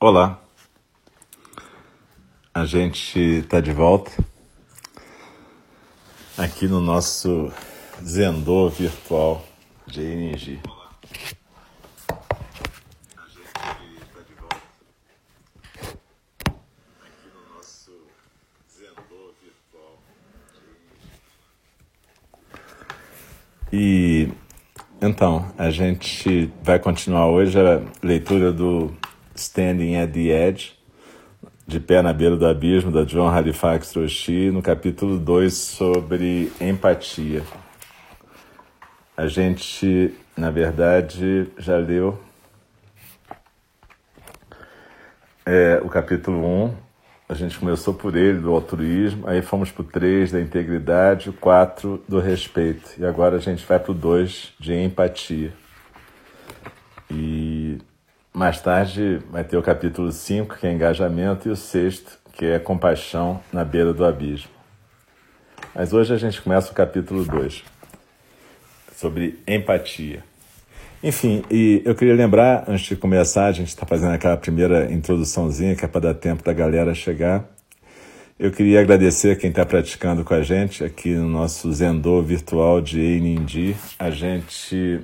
Olá, a gente está de volta aqui no nosso Zendô virtual de energia. E então, a gente vai continuar hoje a leitura do Standing at the Edge, De Pé na Beira do Abismo, da John Halifax Roshi, no capítulo 2 sobre empatia. A gente, na verdade, já leu é, o capítulo 1, um, a gente começou por ele, do altruísmo, aí fomos para o 3 da integridade, o 4 do respeito, e agora a gente vai para o 2 de empatia. E mais tarde vai ter o capítulo 5, que é engajamento, e o sexto, que é compaixão na beira do abismo. Mas hoje a gente começa o capítulo 2, sobre empatia. Enfim, e eu queria lembrar, antes de começar, a gente está fazendo aquela primeira introduçãozinha, que é para dar tempo da galera chegar. Eu queria agradecer quem está praticando com a gente aqui no nosso Zendô virtual de Einindi. A gente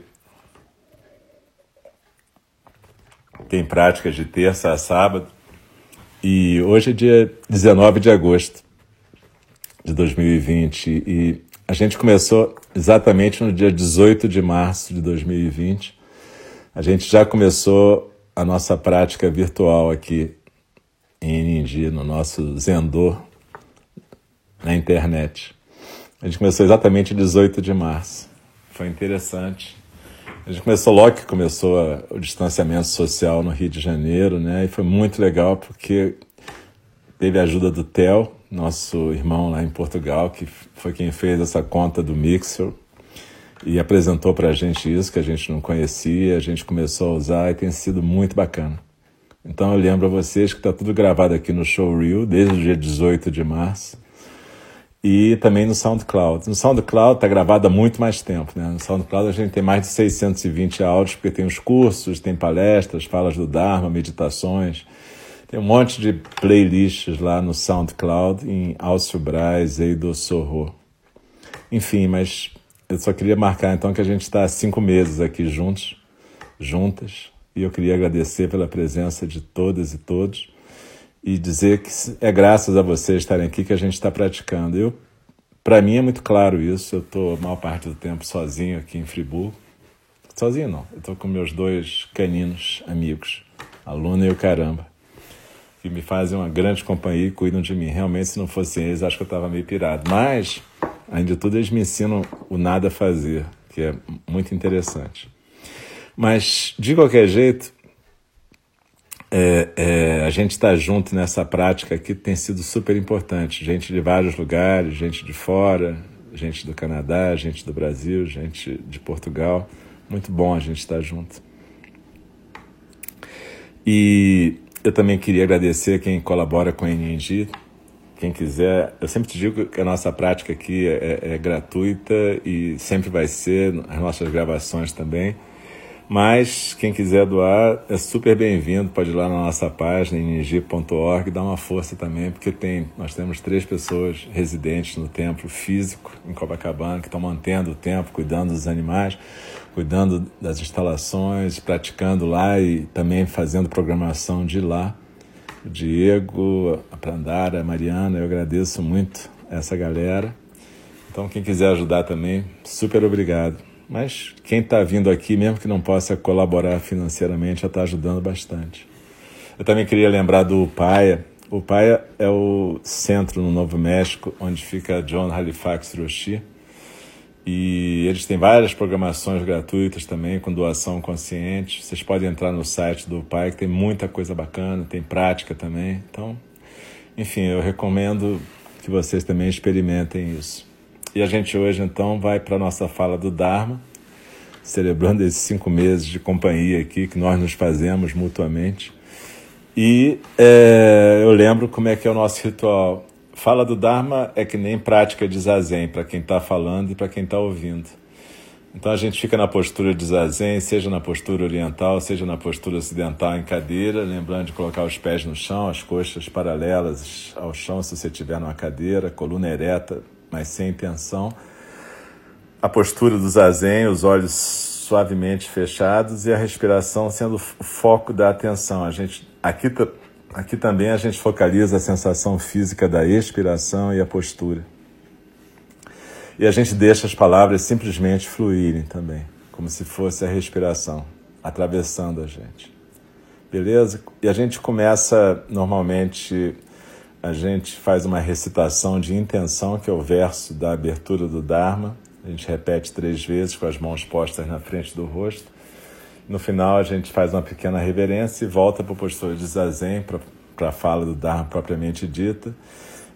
tem práticas de terça a sábado. E hoje é dia 19 de agosto de 2020 e a gente começou exatamente no dia 18 de março de 2020. A gente já começou a nossa prática virtual aqui em Nindi, no nosso Zendô, na internet. A gente começou exatamente 18 de março. Foi interessante. A gente começou logo que começou a, o distanciamento social no Rio de Janeiro, né? E foi muito legal porque teve a ajuda do Theo, nosso irmão lá em Portugal, que foi quem fez essa conta do Mixer e apresentou para a gente isso que a gente não conhecia, a gente começou a usar e tem sido muito bacana. Então eu lembro a vocês que está tudo gravado aqui no Show Reel desde o dia 18 de março e também no SoundCloud. No SoundCloud está gravado há muito mais tempo. Né? No SoundCloud a gente tem mais de 620 áudios, porque tem os cursos, tem palestras, falas do Dharma, meditações. Tem um monte de playlists lá no SoundCloud em Alcio Braz, Eido Sorro. Enfim, mas eu só queria marcar então que a gente está há cinco meses aqui juntos, juntas, e eu queria agradecer pela presença de todas e todos e dizer que é graças a vocês estarem aqui que a gente está praticando. Eu, para mim é muito claro isso. Eu estou a maior parte do tempo sozinho aqui em Friburgo. Sozinho não. Eu estou com meus dois caninos amigos, a Luna e o Caramba, que me fazem uma grande companhia e cuidam de mim. Realmente, se não fossem eles, acho que eu estava meio pirado. Mas, além de tudo, eles me ensinam o nada a fazer, que é muito interessante. Mas, de qualquer jeito, é, é, a gente está junto nessa prática aqui tem sido super importante. Gente de vários lugares, gente de fora, gente do Canadá, gente do Brasil, gente de Portugal. Muito bom a gente estar junto. E eu também queria agradecer quem colabora com a NNG. Quem quiser, eu sempre te digo que a nossa prática aqui é, é, é gratuita e sempre vai ser, as nossas gravações também. Mas quem quiser doar é super bem-vindo, pode ir lá na nossa página ing.org dar uma força também, porque tem, nós temos três pessoas residentes no templo físico em Copacabana que estão mantendo o templo, cuidando dos animais, cuidando das instalações, praticando lá e também fazendo programação de lá. O Diego, a Prandara, a Mariana, eu agradeço muito essa galera. Então, quem quiser ajudar também, super obrigado. Mas quem está vindo aqui, mesmo que não possa colaborar financeiramente, já está ajudando bastante. Eu também queria lembrar do Paia. O Paia é o centro no Novo México, onde fica John Halifax Roshi. E eles têm várias programações gratuitas também, com doação consciente. Vocês podem entrar no site do Pai, que tem muita coisa bacana, tem prática também. Então, enfim, eu recomendo que vocês também experimentem isso. E a gente hoje então vai para a nossa fala do Dharma, celebrando esses cinco meses de companhia aqui que nós nos fazemos mutuamente. E é, eu lembro como é que é o nosso ritual. Fala do Dharma é que nem prática de zazen para quem está falando e para quem está ouvindo. Então a gente fica na postura de zazen, seja na postura oriental, seja na postura ocidental em cadeira, lembrando de colocar os pés no chão, as coxas paralelas ao chão se você estiver numa cadeira, coluna ereta, mas sem tensão. A postura do zazen, os olhos suavemente fechados e a respiração sendo o foco da atenção. A gente aqui aqui também a gente focaliza a sensação física da expiração e a postura. E a gente deixa as palavras simplesmente fluírem também, como se fosse a respiração atravessando a gente. Beleza? E a gente começa normalmente a gente faz uma recitação de intenção, que é o verso da abertura do Dharma. A gente repete três vezes com as mãos postas na frente do rosto. No final, a gente faz uma pequena reverência e volta para o postura de Zazen, para a fala do Dharma propriamente dita.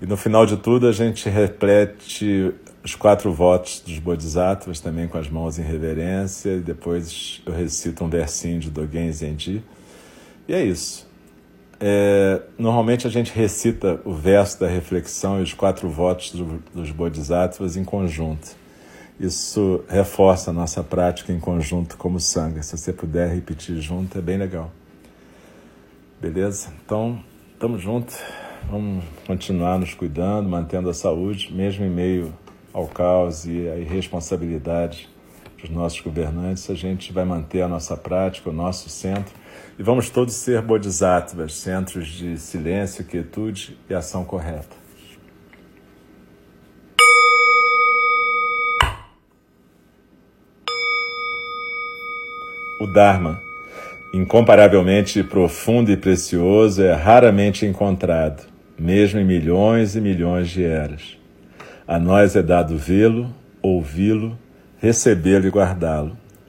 E no final de tudo, a gente repete os quatro votos dos Bodhisattvas, também com as mãos em reverência, e depois eu recito um versinho de Dogen Zenji. E é isso. É, normalmente a gente recita o verso da reflexão e os quatro votos do, dos Bodhisattvas em conjunto. Isso reforça a nossa prática em conjunto como Sangha. Se você puder repetir junto, é bem legal. Beleza? Então, estamos juntos. Vamos continuar nos cuidando, mantendo a saúde, mesmo em meio ao caos e à irresponsabilidade dos nossos governantes, a gente vai manter a nossa prática, o nosso centro, e vamos todos ser bodhisattvas, centros de silêncio, quietude e ação correta. O Dharma, incomparavelmente profundo e precioso, é raramente encontrado, mesmo em milhões e milhões de eras. A nós é dado vê-lo, ouvi-lo, recebê-lo e guardá-lo.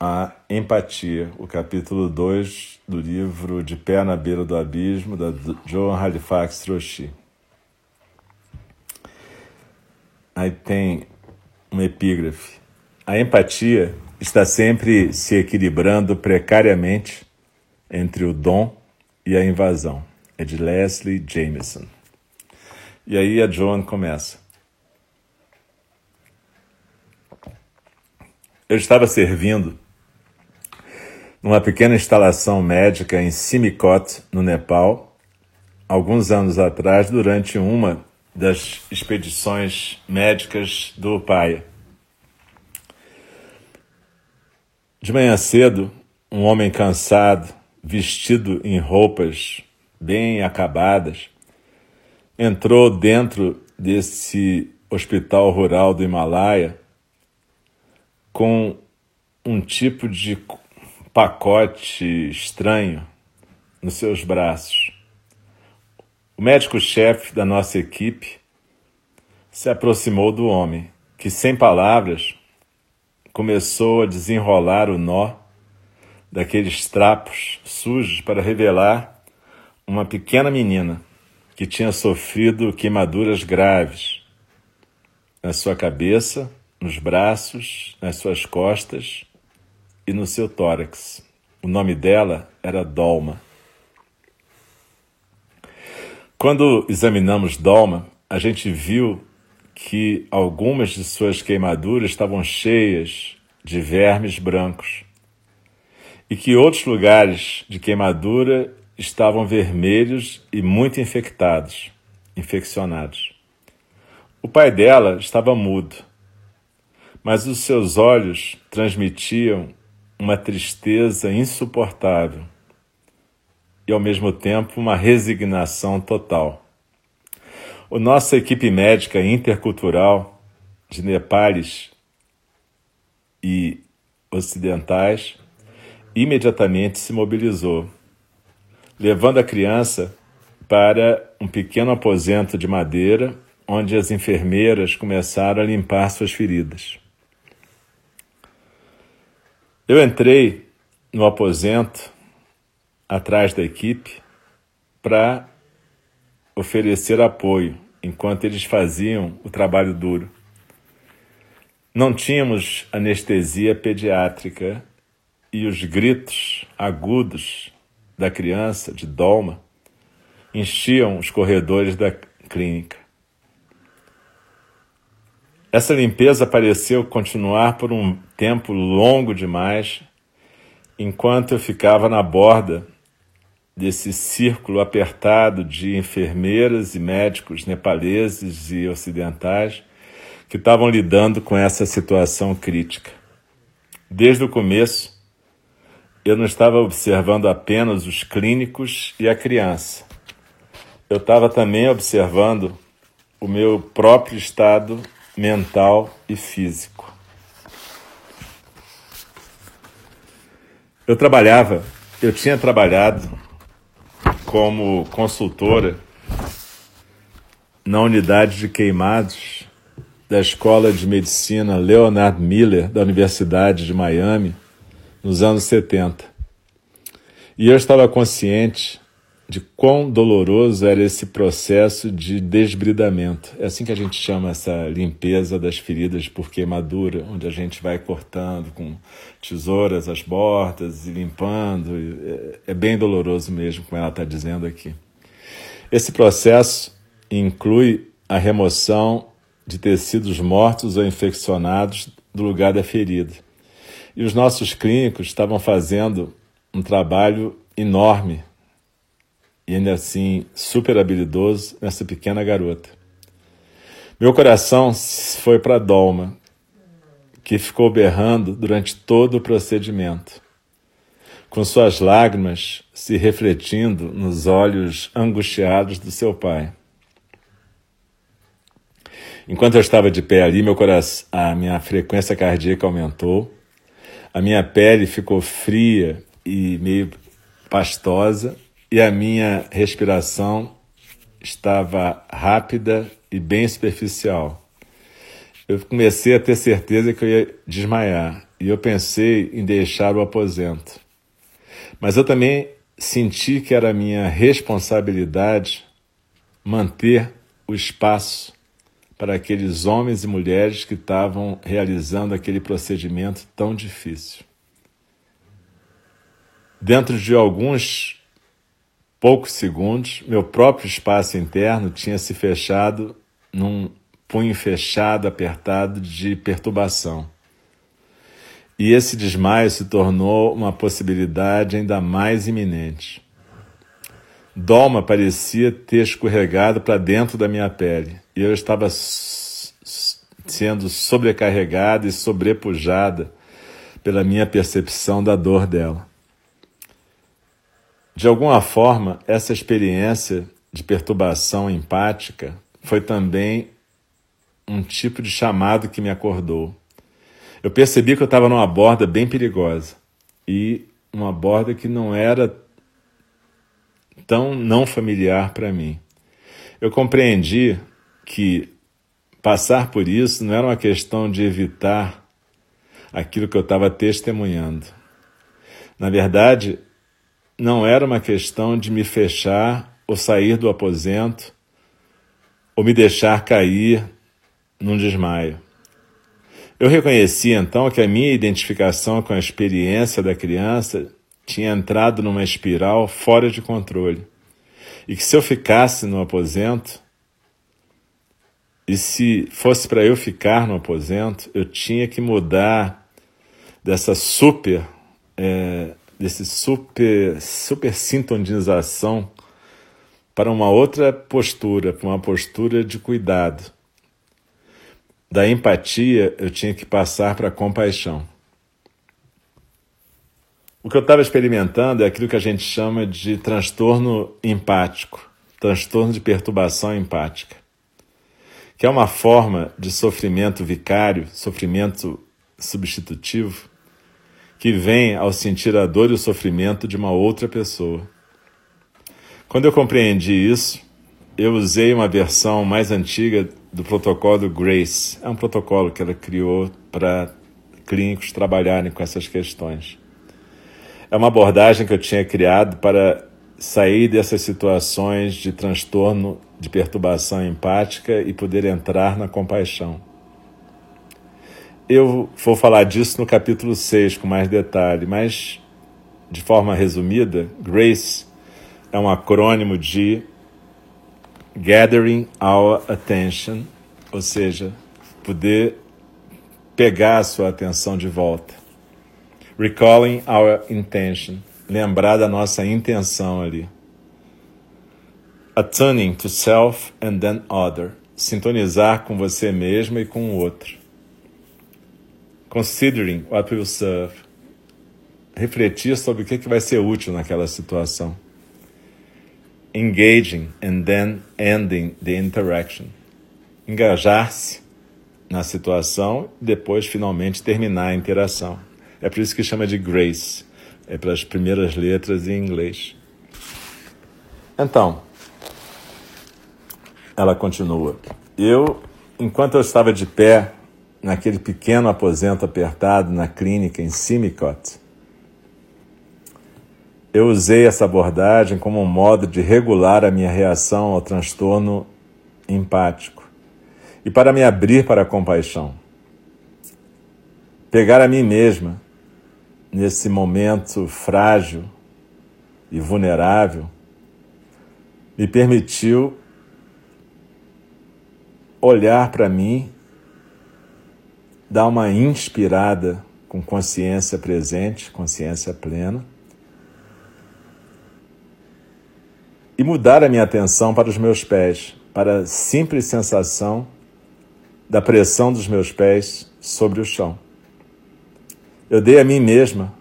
à empatia, o capítulo 2 do livro De Pé na Beira do Abismo, da Joan Halifax Roshi. Aí tem uma epígrafe. A empatia está sempre se equilibrando precariamente entre o dom e a invasão. É de Leslie Jameson. E aí a Joan começa. Eu estava servindo numa pequena instalação médica em Simikot, no Nepal, alguns anos atrás, durante uma das expedições médicas do pai. De manhã cedo, um homem cansado, vestido em roupas bem acabadas, entrou dentro desse hospital rural do Himalaia com um tipo de pacote estranho nos seus braços. O médico-chefe da nossa equipe se aproximou do homem, que, sem palavras, começou a desenrolar o nó daqueles trapos sujos para revelar uma pequena menina que tinha sofrido queimaduras graves na sua cabeça nos braços, nas suas costas e no seu tórax. O nome dela era Dolma. Quando examinamos Dolma, a gente viu que algumas de suas queimaduras estavam cheias de vermes brancos e que outros lugares de queimadura estavam vermelhos e muito infectados, infeccionados. O pai dela estava mudo mas os seus olhos transmitiam uma tristeza insuportável. e, ao mesmo tempo, uma resignação total. A nossa equipe médica intercultural de Nepales e ocidentais imediatamente se mobilizou, levando a criança para um pequeno aposento de madeira onde as enfermeiras começaram a limpar suas feridas. Eu entrei no aposento atrás da equipe para oferecer apoio enquanto eles faziam o trabalho duro. Não tínhamos anestesia pediátrica e os gritos agudos da criança, de Dolma, enchiam os corredores da clínica. Essa limpeza pareceu continuar por um tempo longo demais, enquanto eu ficava na borda desse círculo apertado de enfermeiras e médicos nepaleses e ocidentais que estavam lidando com essa situação crítica. Desde o começo, eu não estava observando apenas os clínicos e a criança. Eu estava também observando o meu próprio estado mental e físico. Eu trabalhava, eu tinha trabalhado como consultora na unidade de queimados da Escola de Medicina Leonard Miller da Universidade de Miami nos anos 70. E eu estava consciente de quão doloroso era esse processo de desbridamento. É assim que a gente chama essa limpeza das feridas por queimadura, onde a gente vai cortando com tesouras as bordas e limpando. É, é bem doloroso mesmo, como ela está dizendo aqui. Esse processo inclui a remoção de tecidos mortos ou infeccionados do lugar da ferida. E os nossos clínicos estavam fazendo um trabalho enorme e ainda assim super habilidoso nessa pequena garota. Meu coração foi para Dolma, que ficou berrando durante todo o procedimento, com suas lágrimas se refletindo nos olhos angustiados do seu pai. Enquanto eu estava de pé ali, meu coração, a minha frequência cardíaca aumentou, a minha pele ficou fria e meio pastosa e a minha respiração estava rápida e bem superficial. Eu comecei a ter certeza que eu ia desmaiar e eu pensei em deixar o aposento. Mas eu também senti que era minha responsabilidade manter o espaço para aqueles homens e mulheres que estavam realizando aquele procedimento tão difícil. Dentro de alguns poucos segundos, meu próprio espaço interno tinha se fechado num punho fechado, apertado de perturbação. E esse desmaio se tornou uma possibilidade ainda mais iminente. Dolma parecia ter escorregado para dentro da minha pele e eu estava sendo sobrecarregada e sobrepujada pela minha percepção da dor dela. De alguma forma, essa experiência de perturbação empática foi também um tipo de chamado que me acordou. Eu percebi que eu estava numa borda bem perigosa e uma borda que não era tão não familiar para mim. Eu compreendi que passar por isso não era uma questão de evitar aquilo que eu estava testemunhando. Na verdade, não era uma questão de me fechar ou sair do aposento ou me deixar cair num desmaio. Eu reconheci então que a minha identificação com a experiência da criança tinha entrado numa espiral fora de controle. E que se eu ficasse no aposento, e se fosse para eu ficar no aposento, eu tinha que mudar dessa super é, desse super, super sintonização para uma outra postura, para uma postura de cuidado. Da empatia, eu tinha que passar para a compaixão. o que eu estava experimentando é aquilo que a gente chama de transtorno empático, transtorno de perturbação empática, que é uma forma de sofrimento vicário, sofrimento substitutivo, que vem ao sentir a dor e o sofrimento de uma outra pessoa. Quando eu compreendi isso, eu usei uma versão mais antiga do protocolo GRACE. É um protocolo que ela criou para clínicos trabalharem com essas questões. É uma abordagem que eu tinha criado para sair dessas situações de transtorno, de perturbação empática e poder entrar na compaixão. Eu vou falar disso no capítulo 6 com mais detalhe, mas de forma resumida, GRACE é um acrônimo de Gathering Our Attention, ou seja, poder pegar a sua atenção de volta. Recalling Our Intention, lembrar da nossa intenção ali. Attuning to Self and then Other, sintonizar com você mesmo e com o outro considering what will serve, refletir sobre o que, que vai ser útil naquela situação. Engaging and then ending the interaction. Engajar-se na situação e depois finalmente terminar a interação. É por isso que chama de grace. É para as primeiras letras em inglês. Então, ela continua. Eu, enquanto eu estava de pé naquele pequeno aposento apertado na clínica em Simicot. Eu usei essa abordagem como um modo de regular a minha reação ao transtorno empático e para me abrir para a compaixão. Pegar a mim mesma nesse momento frágil e vulnerável me permitiu olhar para mim dar uma inspirada com consciência presente, consciência plena, e mudar a minha atenção para os meus pés, para a simples sensação da pressão dos meus pés sobre o chão. Eu dei a mim mesma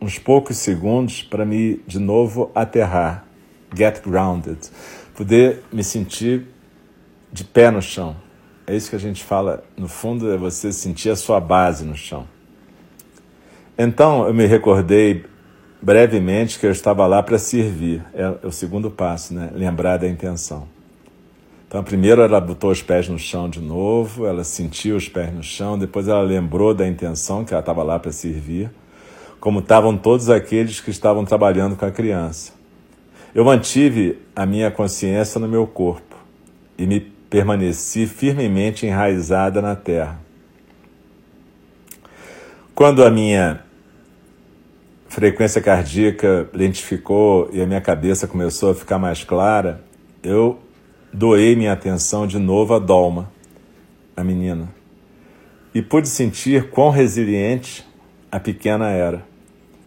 uns poucos segundos para me de novo aterrar, get grounded, poder me sentir de pé no chão, é isso que a gente fala, no fundo, é você sentir a sua base no chão. Então eu me recordei brevemente que eu estava lá para servir. É, o segundo passo, né? Lembrar da intenção. Então, primeiro ela botou os pés no chão de novo, ela sentiu os pés no chão, depois ela lembrou da intenção que ela estava lá para servir, como estavam todos aqueles que estavam trabalhando com a criança. Eu mantive a minha consciência no meu corpo e me permaneci firmemente enraizada na terra. Quando a minha frequência cardíaca lentificou e a minha cabeça começou a ficar mais clara, eu doei minha atenção de novo a Dolma, a menina, e pude sentir quão resiliente a pequena era.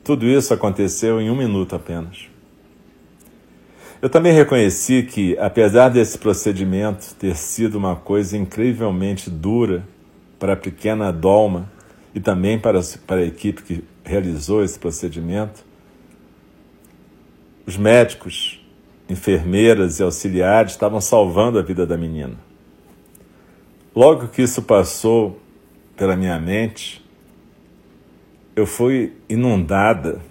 Tudo isso aconteceu em um minuto apenas. Eu também reconheci que, apesar desse procedimento ter sido uma coisa incrivelmente dura para a pequena Dolma e também para, para a equipe que realizou esse procedimento, os médicos, enfermeiras e auxiliares estavam salvando a vida da menina. Logo que isso passou pela minha mente, eu fui inundada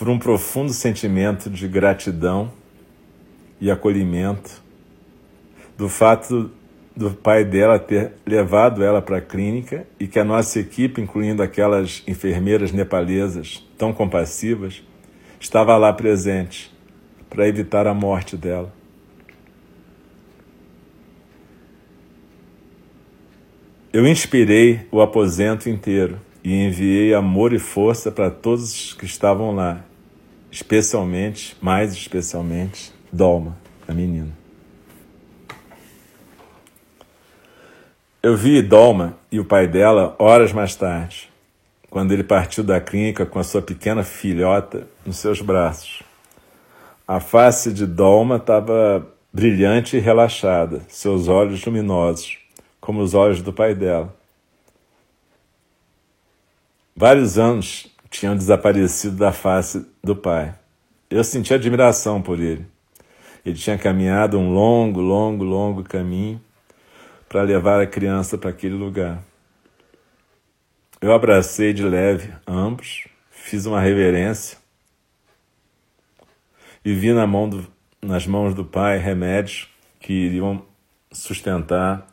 por um profundo sentimento de gratidão e acolhimento do fato do pai dela ter levado ela para a clínica e que a nossa equipe, incluindo aquelas enfermeiras nepalesas tão compassivas, estava lá presente para evitar a morte dela. Eu inspirei o aposento inteiro e enviei amor e força para todos que estavam lá especialmente, mais especialmente, Dolma, a menina. Eu vi Dolma e o pai dela horas mais tarde, quando ele partiu da clínica com a sua pequena filhota nos seus braços. A face de Dolma estava brilhante e relaxada, seus olhos luminosos, como os olhos do pai dela. Vários anos tinham desaparecido da face do pai. Eu senti admiração por ele. Ele tinha caminhado um longo, longo, longo caminho para levar a criança para aquele lugar. Eu abracei de leve ambos, fiz uma reverência e vi na mão do, nas mãos do pai remédios que iriam sustentar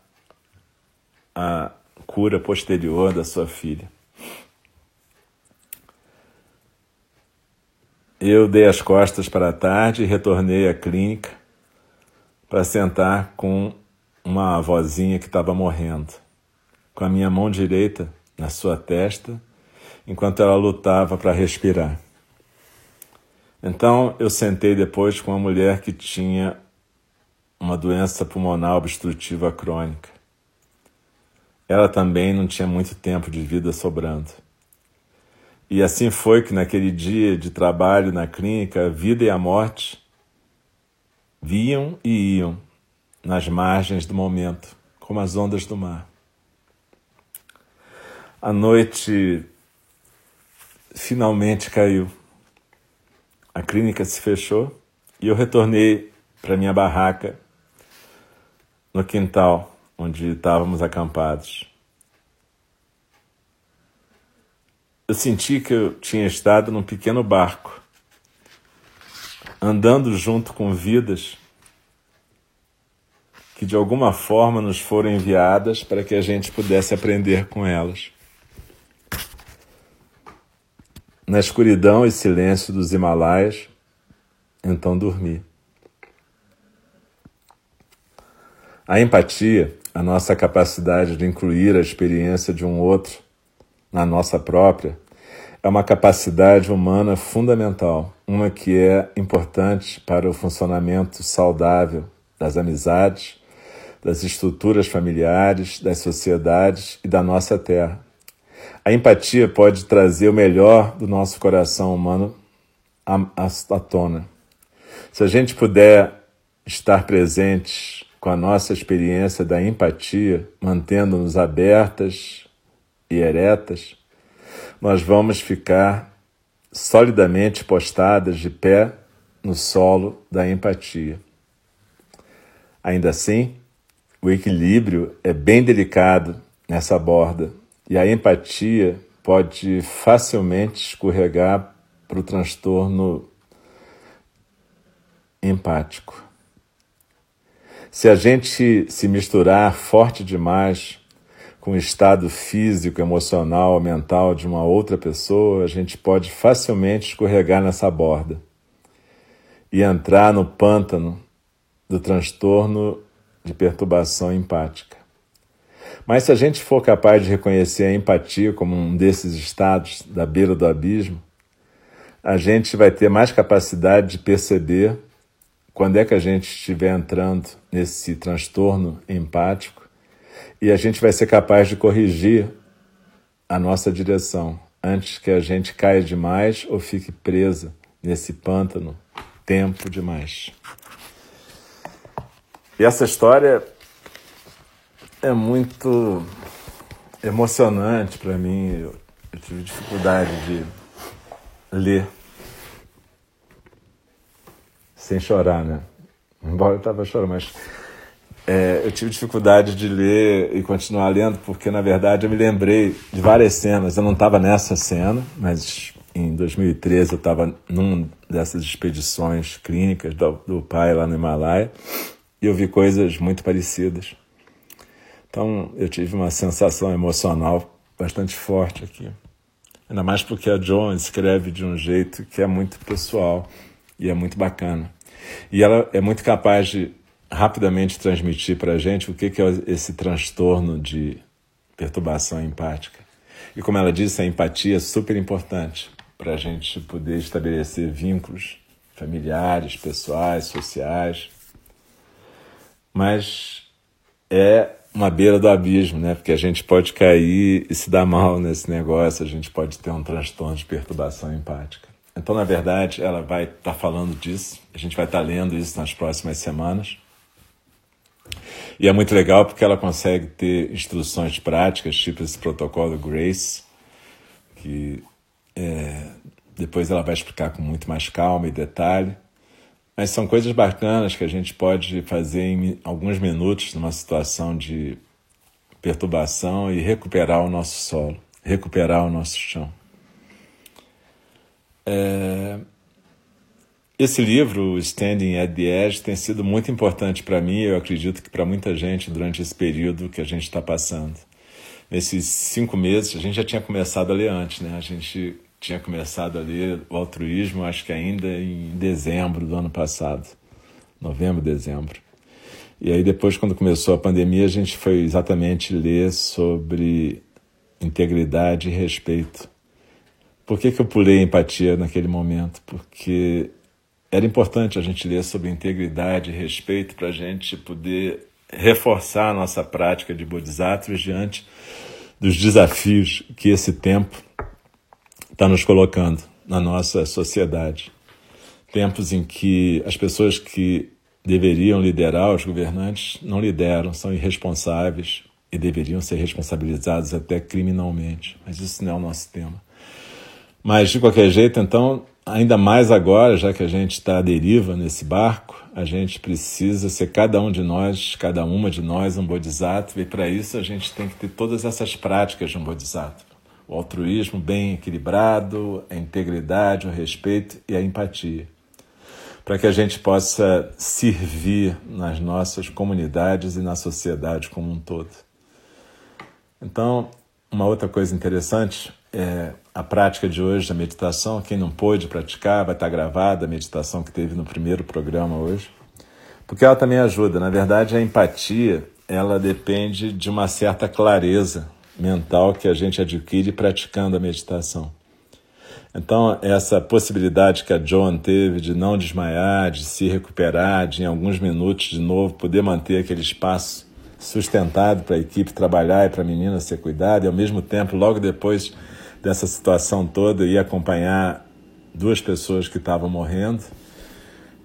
a cura posterior da sua filha. Eu dei as costas para a tarde e retornei à clínica para sentar com uma avózinha que estava morrendo, com a minha mão direita na sua testa, enquanto ela lutava para respirar. Então eu sentei depois com uma mulher que tinha uma doença pulmonar obstrutiva crônica. Ela também não tinha muito tempo de vida sobrando. E assim foi que naquele dia de trabalho na clínica, a vida e a morte viam e iam nas margens do momento, como as ondas do mar. A noite finalmente caiu. A clínica se fechou e eu retornei para minha barraca no quintal onde estávamos acampados. Eu senti que eu tinha estado num pequeno barco, andando junto com vidas que de alguma forma nos foram enviadas para que a gente pudesse aprender com elas. Na escuridão e silêncio dos Himalaias, então dormi. A empatia, a nossa capacidade de incluir a experiência de um outro na nossa própria, é uma capacidade humana fundamental, uma que é importante para o funcionamento saudável das amizades, das estruturas familiares, das sociedades e da nossa terra. A empatia pode trazer o melhor do nosso coração humano à, tona. Se a gente puder estar presentes com a nossa experiência da empatia, mantendo-nos abertas, e eretas, nós vamos ficar solidamente postadas de pé no solo da empatia. Ainda assim, o equilíbrio é bem delicado nessa borda e a empatia pode facilmente escorregar para o transtorno empático. Se a gente se misturar forte demais com o estado físico, emocional, mental de uma outra pessoa, a gente pode facilmente escorregar nessa borda e entrar no pântano do transtorno de perturbação empática. Mas se a gente for capaz de reconhecer a empatia como um desses estados da beira do abismo, a gente vai ter mais capacidade de perceber quando é que a gente estiver entrando nesse transtorno empático e a gente vai ser capaz de corrigir a nossa direção antes que a gente caia demais ou fique presa nesse pântano tempo demais. E essa história é muito emocionante para mim. Eu, eu tive dificuldade de ler sem chorar, né? Embora eu estava chorando, mas é, eu tive dificuldade de ler e continuar lendo, porque na verdade eu me lembrei de várias cenas. Eu não estava nessa cena, mas em 2013 eu estava numa dessas expedições clínicas do, do pai lá no Himalaia e eu vi coisas muito parecidas. Então eu tive uma sensação emocional bastante forte aqui. Ainda mais porque a Joan escreve de um jeito que é muito pessoal e é muito bacana. E ela é muito capaz de rapidamente transmitir para a gente o que, que é esse transtorno de perturbação empática. E como ela disse, a empatia é super importante para a gente poder estabelecer vínculos familiares, pessoais, sociais. Mas é uma beira do abismo, né? Porque a gente pode cair e se dar mal nesse negócio, a gente pode ter um transtorno de perturbação empática. Então, na verdade, ela vai estar tá falando disso, a gente vai estar tá lendo isso nas próximas semanas. E é muito legal porque ela consegue ter instruções práticas, tipo esse protocolo Grace, que é, depois ela vai explicar com muito mais calma e detalhe. Mas são coisas bacanas que a gente pode fazer em alguns minutos numa situação de perturbação e recuperar o nosso solo, recuperar o nosso chão. É... Esse livro, Standing at the Edge, tem sido muito importante para mim, eu acredito que para muita gente durante esse período que a gente está passando. Nesses cinco meses, a gente já tinha começado a ler antes, né? A gente tinha começado a ler o altruísmo, acho que ainda em dezembro do ano passado, novembro, dezembro. E aí depois, quando começou a pandemia, a gente foi exatamente ler sobre integridade e respeito. Por que, que eu pulei empatia naquele momento? Porque era importante a gente ler sobre integridade e respeito para a gente poder reforçar a nossa prática de bodhisattvas diante dos desafios que esse tempo está nos colocando na nossa sociedade. Tempos em que as pessoas que deveriam liderar os governantes não lideram, são irresponsáveis e deveriam ser responsabilizados até criminalmente. Mas isso não é o nosso tema. Mas, de qualquer jeito, então, ainda mais agora, já que a gente está à deriva nesse barco, a gente precisa ser cada um de nós, cada uma de nós, um bodhisattva, e para isso a gente tem que ter todas essas práticas de um bodhisattva o altruísmo bem equilibrado, a integridade, o respeito e a empatia, para que a gente possa servir nas nossas comunidades e na sociedade como um todo. Então, uma outra coisa interessante é a prática de hoje da meditação. Quem não pôde praticar, vai estar gravada a meditação que teve no primeiro programa hoje, porque ela também ajuda. Na verdade, a empatia ela depende de uma certa clareza mental que a gente adquire praticando a meditação. Então, essa possibilidade que a Joan teve de não desmaiar, de se recuperar, de em alguns minutos de novo poder manter aquele espaço sustentado para a equipe trabalhar e para a menina ser cuidada, e ao mesmo tempo, logo depois dessa situação toda, ir acompanhar duas pessoas que estavam morrendo.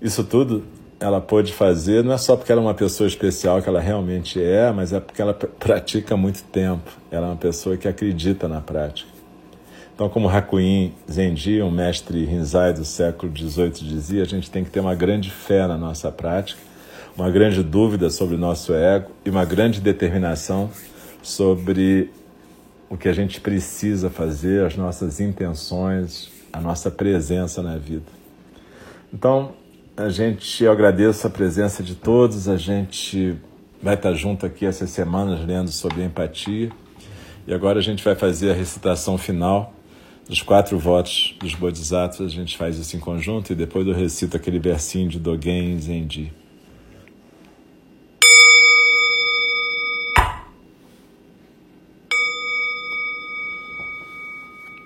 Isso tudo ela pôde fazer, não é só porque ela é uma pessoa especial, que ela realmente é, mas é porque ela pratica muito tempo. Ela é uma pessoa que acredita na prática. Então, como Hakuin Zenji, um mestre Rinzai do século XVIII, dizia, a gente tem que ter uma grande fé na nossa prática, uma grande dúvida sobre o nosso ego e uma grande determinação sobre o que a gente precisa fazer, as nossas intenções, a nossa presença na vida. Então, a gente, eu agradeço a presença de todos. A gente vai estar junto aqui essas semanas lendo sobre empatia. E agora a gente vai fazer a recitação final dos quatro votos dos Bodhisattvas. A gente faz isso em conjunto e depois eu recito aquele versinho de Dogen Zenji.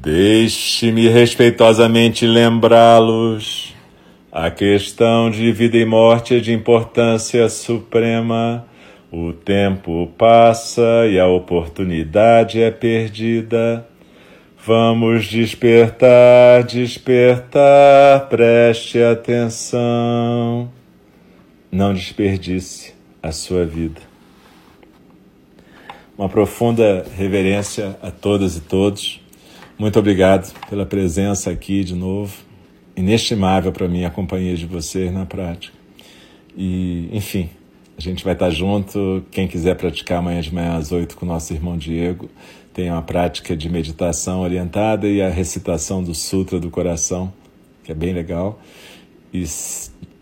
Deixe-me respeitosamente lembrá-los. A questão de vida e morte é de importância suprema. O tempo passa e a oportunidade é perdida. Vamos despertar, despertar, preste atenção. Não desperdice a sua vida. Uma profunda reverência a todas e todos. Muito obrigado pela presença aqui de novo. Inestimável para mim a companhia de vocês na prática. E, enfim, a gente vai estar junto. Quem quiser praticar amanhã de manhã às oito com o nosso irmão Diego, tem uma prática de meditação orientada e a recitação do Sutra do Coração, que é bem legal. E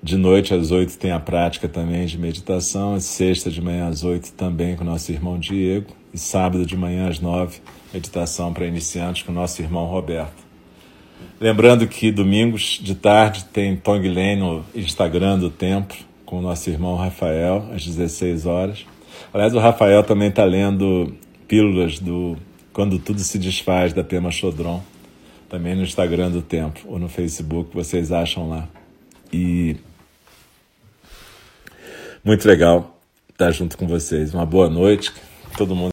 de noite às oito tem a prática também de meditação. E sexta de manhã às oito também com o nosso irmão Diego. E sábado de manhã às nove meditação para iniciantes com nosso irmão Roberto. Lembrando que domingos de tarde tem Tonglen no Instagram do Templo com o nosso irmão Rafael, às 16 horas. Aliás, o Rafael também está lendo Pílulas do Quando Tudo Se Desfaz, da Pema Chodron, também no Instagram do Templo ou no Facebook, vocês acham lá. E muito legal estar junto com vocês. Uma boa noite, todo mundo.